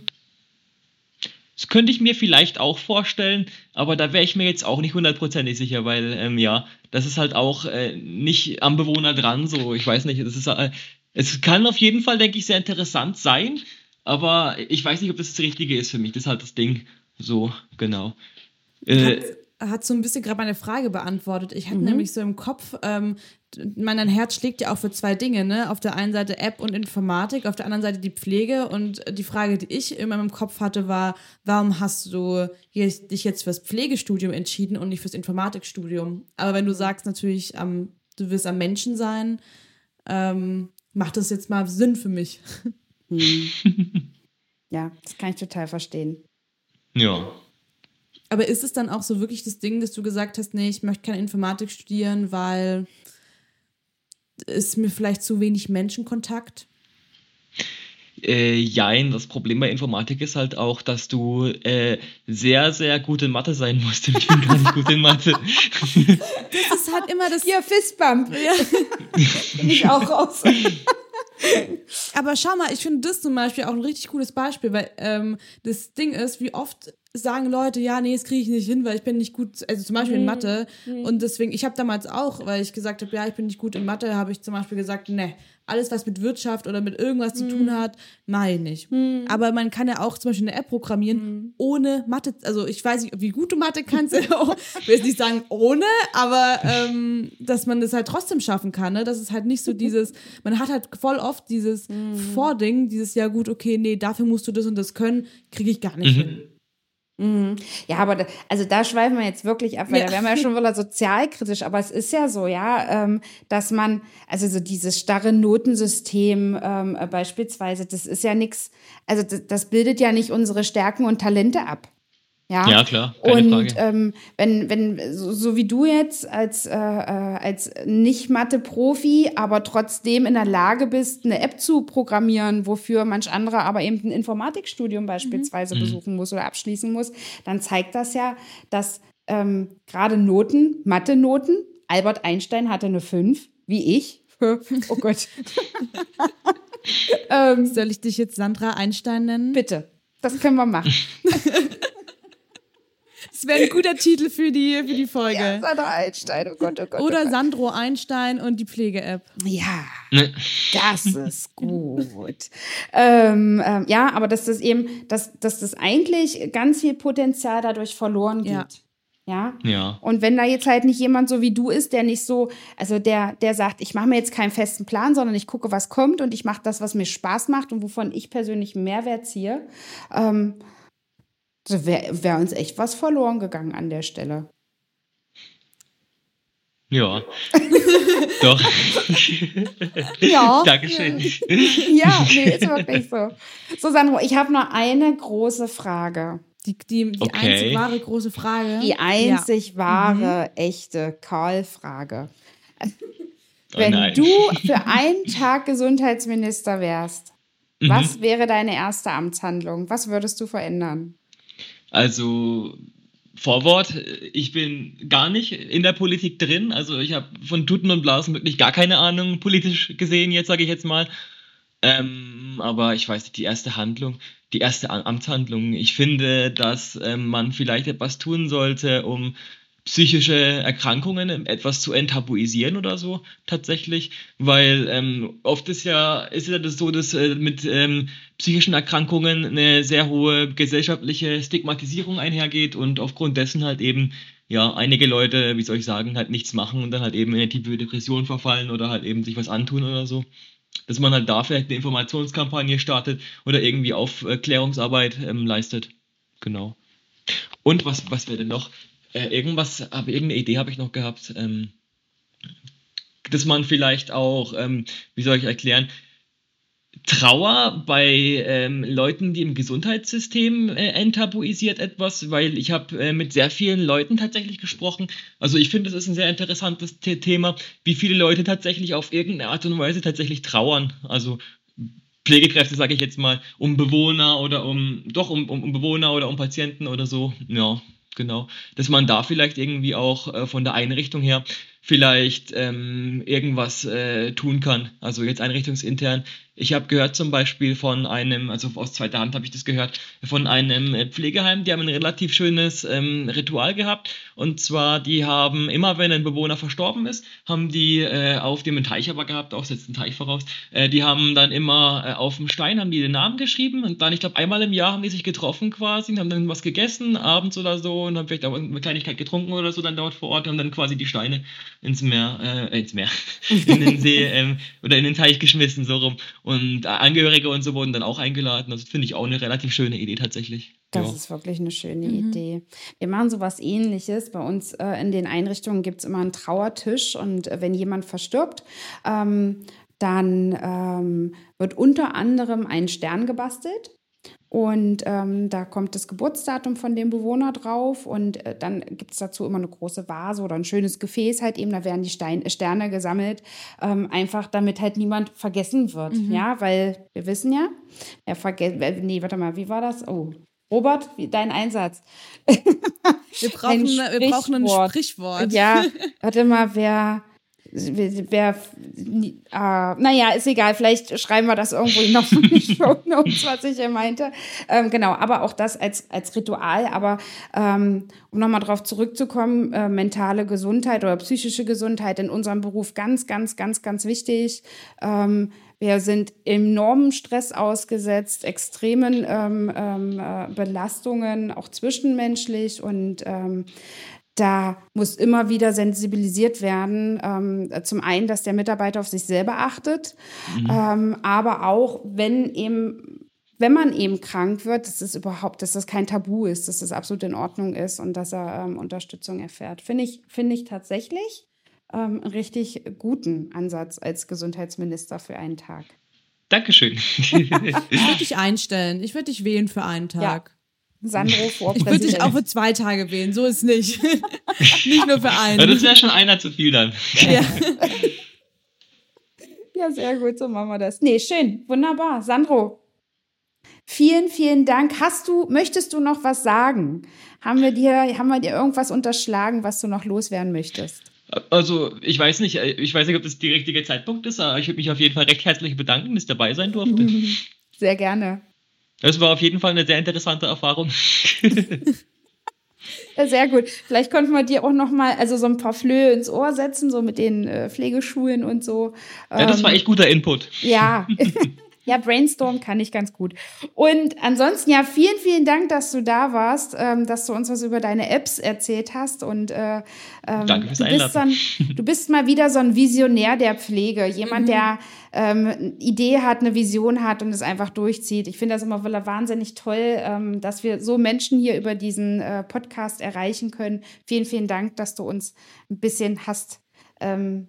das könnte ich mir vielleicht auch vorstellen, aber da wäre ich mir jetzt auch nicht hundertprozentig sicher, weil ähm, ja, das ist halt auch äh, nicht am Bewohner dran. So, ich weiß nicht, das ist, äh, es kann auf jeden Fall, denke ich, sehr interessant sein, aber ich weiß nicht, ob das das Richtige ist für mich. Das ist halt das Ding. So, genau. Äh, hat so ein bisschen gerade meine Frage beantwortet. Ich hatte mhm. nämlich so im Kopf, ähm, mein Herz schlägt ja auch für zwei Dinge, ne? Auf der einen Seite App und Informatik, auf der anderen Seite die Pflege. Und die Frage, die ich immer im Kopf hatte, war, warum hast du dich jetzt fürs Pflegestudium entschieden und nicht fürs Informatikstudium? Aber wenn du sagst natürlich, ähm, du willst am Menschen sein, ähm, macht das jetzt mal Sinn für mich. Hm. Ja, das kann ich total verstehen. Ja. Aber ist es dann auch so wirklich das Ding, dass du gesagt hast, nee, ich möchte keine Informatik studieren, weil ist mir vielleicht zu wenig Menschenkontakt? Äh, jein, das Problem bei Informatik ist halt auch, dass du äh, sehr, sehr gut in Mathe sein musst. Ich bin gar nicht gut in Mathe. Das ist halt immer das. Hier, Fistbump. Ja. bin ich auch raus. Aber schau mal, ich finde das zum Beispiel auch ein richtig cooles Beispiel, weil ähm, das Ding ist, wie oft sagen Leute, ja, nee, das kriege ich nicht hin, weil ich bin nicht gut, also zum Beispiel in mhm. Mathe. Mhm. Und deswegen, ich habe damals auch, weil ich gesagt habe, ja, ich bin nicht gut in Mathe, habe ich zum Beispiel gesagt, ne, alles, was mit Wirtschaft oder mit irgendwas mhm. zu tun hat, mache ich nicht. Mhm. Aber man kann ja auch zum Beispiel eine App programmieren mhm. ohne Mathe. Also ich weiß nicht, wie gut du Mathe kannst. ich will nicht sagen ohne, aber ähm, dass man das halt trotzdem schaffen kann. Ne? Das ist halt nicht so dieses, man hat halt voll oft dieses mhm. Vording, dieses, ja gut, okay, nee, dafür musst du das und das können, kriege ich gar nicht hin. Mhm. Ja, aber da, also da schweifen wir jetzt wirklich ab, weil ja. da wären wir ja schon wieder sozialkritisch. Aber es ist ja so, ja, ähm, dass man, also so dieses starre Notensystem ähm, äh, beispielsweise, das ist ja nichts, also das, das bildet ja nicht unsere Stärken und Talente ab. Ja, ja klar. Keine und ähm, wenn, wenn, so, so, wie du jetzt als, äh, äh, als Nicht-Mathe-Profi, aber trotzdem in der Lage bist, eine App zu programmieren, wofür manch anderer aber eben ein Informatikstudium beispielsweise mhm. besuchen muss oder abschließen muss, dann zeigt das ja, dass ähm, gerade Noten, Mathe-Noten, Albert Einstein hatte eine 5, wie ich. oh Gott. ähm, Soll ich dich jetzt Sandra Einstein nennen? Bitte. Das können wir machen. Das wäre ein guter Titel für die, für die Folge. Ja, Sandra Einstein, oh Gott, oh Gott. Oder oh Gott. Sandro Einstein und die Pflege-App. Ja, das ist gut. ähm, ähm, ja, aber dass das eben, dass, dass das eigentlich ganz viel Potenzial dadurch verloren geht. Ja. Ja? ja. Und wenn da jetzt halt nicht jemand so wie du ist, der nicht so, also der, der sagt, ich mache mir jetzt keinen festen Plan, sondern ich gucke, was kommt und ich mache das, was mir Spaß macht und wovon ich persönlich Mehrwert ziehe, ähm, Also wäre wär uns echt was verloren gegangen an der Stelle. Ja. Doch. Ja. Dankeschön. Ja, nee, ist wirklich so. So, Sandro, ich habe noch eine große Frage. Die, die, die Okay. einzig wahre große Frage. Die einzig Mhm. wahre, echte Karl-Frage. Oh Wenn nein. du für einen Tag Gesundheitsminister wärst, Mhm. was wäre deine erste Amtshandlung? Was würdest du verändern? Also Vorwort, ich bin gar nicht in der Politik drin. Also ich habe von Tuten und Blasen wirklich gar keine Ahnung, politisch gesehen, jetzt sage ich jetzt mal. Ähm, aber ich weiß nicht, die erste Handlung, die erste Am- Amtshandlung. Ich finde, dass ähm, man vielleicht etwas tun sollte, um psychische Erkrankungen etwas zu enttabuisieren oder so tatsächlich, weil ähm, oft ist ja ist ja das so, dass äh, mit ähm, psychischen Erkrankungen eine sehr hohe gesellschaftliche Stigmatisierung einhergeht und aufgrund dessen halt eben ja einige Leute, wie soll ich sagen, halt nichts machen und dann halt eben in eine tiefe Depression verfallen oder halt eben sich was antun oder so. Dass man halt da vielleicht eine Informationskampagne startet oder irgendwie Aufklärungsarbeit ähm, leistet. Genau. Und was, was wäre denn noch? Äh, irgendwas, aber irgendeine Idee habe ich noch gehabt. Ähm, dass man vielleicht auch, ähm, wie soll ich erklären, Trauer bei ähm, Leuten, die im Gesundheitssystem äh, enttabuisiert etwas, weil ich habe äh, mit sehr vielen Leuten tatsächlich gesprochen. Also ich finde, es ist ein sehr interessantes The Thema, wie viele Leute tatsächlich auf irgendeine Art und Weise tatsächlich trauern. Also Pflegekräfte, sage ich jetzt mal, um Bewohner oder um, doch um, um, um Bewohner oder um Patienten oder so. Ja, genau. Dass man da vielleicht irgendwie auch äh, von der Einrichtung her vielleicht ähm, irgendwas äh, tun kann. Also jetzt einrichtungsintern. Ich habe gehört zum Beispiel von einem, also aus zweiter Hand habe ich das gehört, von einem äh, Pflegeheim, die haben ein relativ schönes ähm, Ritual gehabt. Und zwar, die haben immer, wenn ein Bewohner verstorben ist, haben die äh, auf dem einen Teich aber gehabt, auch setzt einen Teich voraus, äh, die haben dann immer äh, auf dem Stein haben die den Namen geschrieben und dann, ich glaube, einmal im Jahr haben die sich getroffen quasi und haben dann was gegessen, abends oder so und haben vielleicht auch eine Kleinigkeit getrunken oder so dann dort vor Ort und haben dann quasi die Steine ins Meer, äh, ins Meer, in den See ähm, oder in den Teich geschmissen, so rum. Und Angehörige und so wurden dann auch eingeladen. Das finde ich auch eine relativ schöne Idee tatsächlich. Das Ja. ist wirklich eine schöne Idee. Wir machen sowas ähnliches. Bei uns äh, in den Einrichtungen gibt es immer einen Trauertisch und äh, wenn jemand verstirbt, ähm, dann ähm, wird unter anderem ein Stern gebastelt. Und ähm, da kommt das Geburtsdatum von dem Bewohner drauf und äh, dann gibt es dazu immer eine große Vase oder ein schönes Gefäß halt eben, da werden die Stein Sterne gesammelt, ähm, einfach damit halt niemand vergessen wird, ja, weil wir wissen ja, wer vergessen, nee, warte mal, wie war das? Oh, Robert, dein Einsatz. Wir brauchen, Ein wir brauchen ein Sprichwort. Sprichwort. Ja, warte mal, wer. Wer, äh, naja, ist egal, vielleicht schreiben wir das irgendwo noch in die Show Notes, was ich hier meinte. Ähm, genau, aber auch das als, als Ritual. Aber ähm, um nochmal drauf zurückzukommen, äh, mentale Gesundheit oder psychische Gesundheit in unserem Beruf ganz, ganz, ganz, ganz wichtig. Ähm, wir sind enormen Stress ausgesetzt, extremen ähm, ähm, äh, Belastungen, auch zwischenmenschlich und ähm, da muss immer wieder sensibilisiert werden. Ähm, zum einen, dass der Mitarbeiter auf sich selber achtet, ähm, aber auch, wenn eben, wenn man eben krank wird, dass es überhaupt, dass das kein Tabu ist, dass das absolut in Ordnung ist und dass er ähm, Unterstützung erfährt. Finde ich, finde ich tatsächlich ähm, einen richtig guten Ansatz als Gesundheitsminister für einen Tag. Dankeschön. Ich würde dich einstellen. Ich würde dich wählen für einen Tag. Sandro vor Ich würde dich auch für zwei Tage wählen. So ist nicht. nicht nur für einen. das wäre schon einer zu viel dann. Ja. Ja, sehr gut, so machen wir das. Nee, schön, wunderbar. Sandro, vielen, vielen Dank. Hast du, möchtest du noch was sagen? Haben wir dir, haben wir dir irgendwas unterschlagen, was du noch loswerden möchtest? Also, ich weiß nicht, äh, ich weiß nicht, ob das der richtige Zeitpunkt ist, aber ich würde mich auf jeden Fall recht herzlich bedanken, dass ich dabei sein durfte. Sehr gerne. Das war auf jeden Fall eine sehr interessante Erfahrung. Ja, sehr gut. Vielleicht konnten wir dir auch noch mal, also so ein paar Flöhe ins Ohr setzen, so mit den äh, Pflegeschulen und so. Ja, das war Ähm, echt guter Input. Ja. Ja, Brainstorm kann ich ganz gut. Und ansonsten, ja, vielen, vielen Dank, dass du da warst, ähm, dass du uns was über deine Apps erzählt hast. Und äh, ähm, Danke fürs du, bist so ein, du bist mal wieder so ein Visionär der Pflege. Jemand, mhm. der ähm, eine Idee hat, eine Vision hat und es einfach durchzieht. Ich finde das immer wahnsinnig toll, ähm, dass wir so Menschen hier über diesen äh, Podcast erreichen können. Vielen, vielen Dank, dass du uns ein bisschen hast ähm,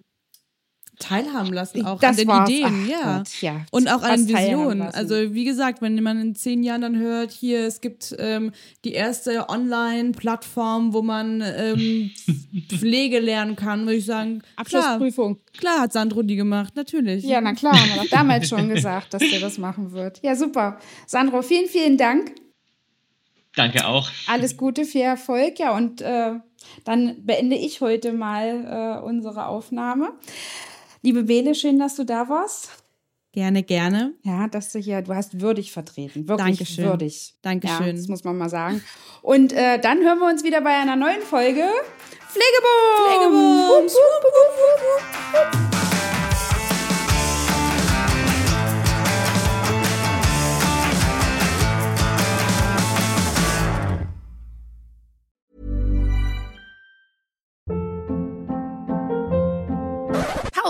teilhaben lassen, auch das an den war's. Ideen, Ach ja. Gott, ja. Und auch an den Visionen. Also wie gesagt, wenn man in zehn Jahren dann hört, hier, es gibt ähm, die erste Online-Plattform, wo man ähm, Pflege lernen kann, würde ich sagen, klar, Abschlussprüfung. klar hat Sandro die gemacht, natürlich. Ja, na klar, haben wir doch damals schon gesagt, dass der das machen wird. Ja, super. Sandro, vielen, vielen Dank. Danke auch. Alles Gute, viel Erfolg. Ja, und äh, dann beende ich heute mal äh, unsere Aufnahme. Liebe Bele, schön, dass du da warst. Gerne, gerne. Ja, dass du hier, du hast würdig vertreten. Wirklich Dankeschön. würdig. Dankeschön. Ja, das muss man mal sagen. Und äh, dann hören wir uns wieder bei einer neuen Folge Pflegebums. Pflegebums. Wupp, wupp, wupp, wupp, wupp.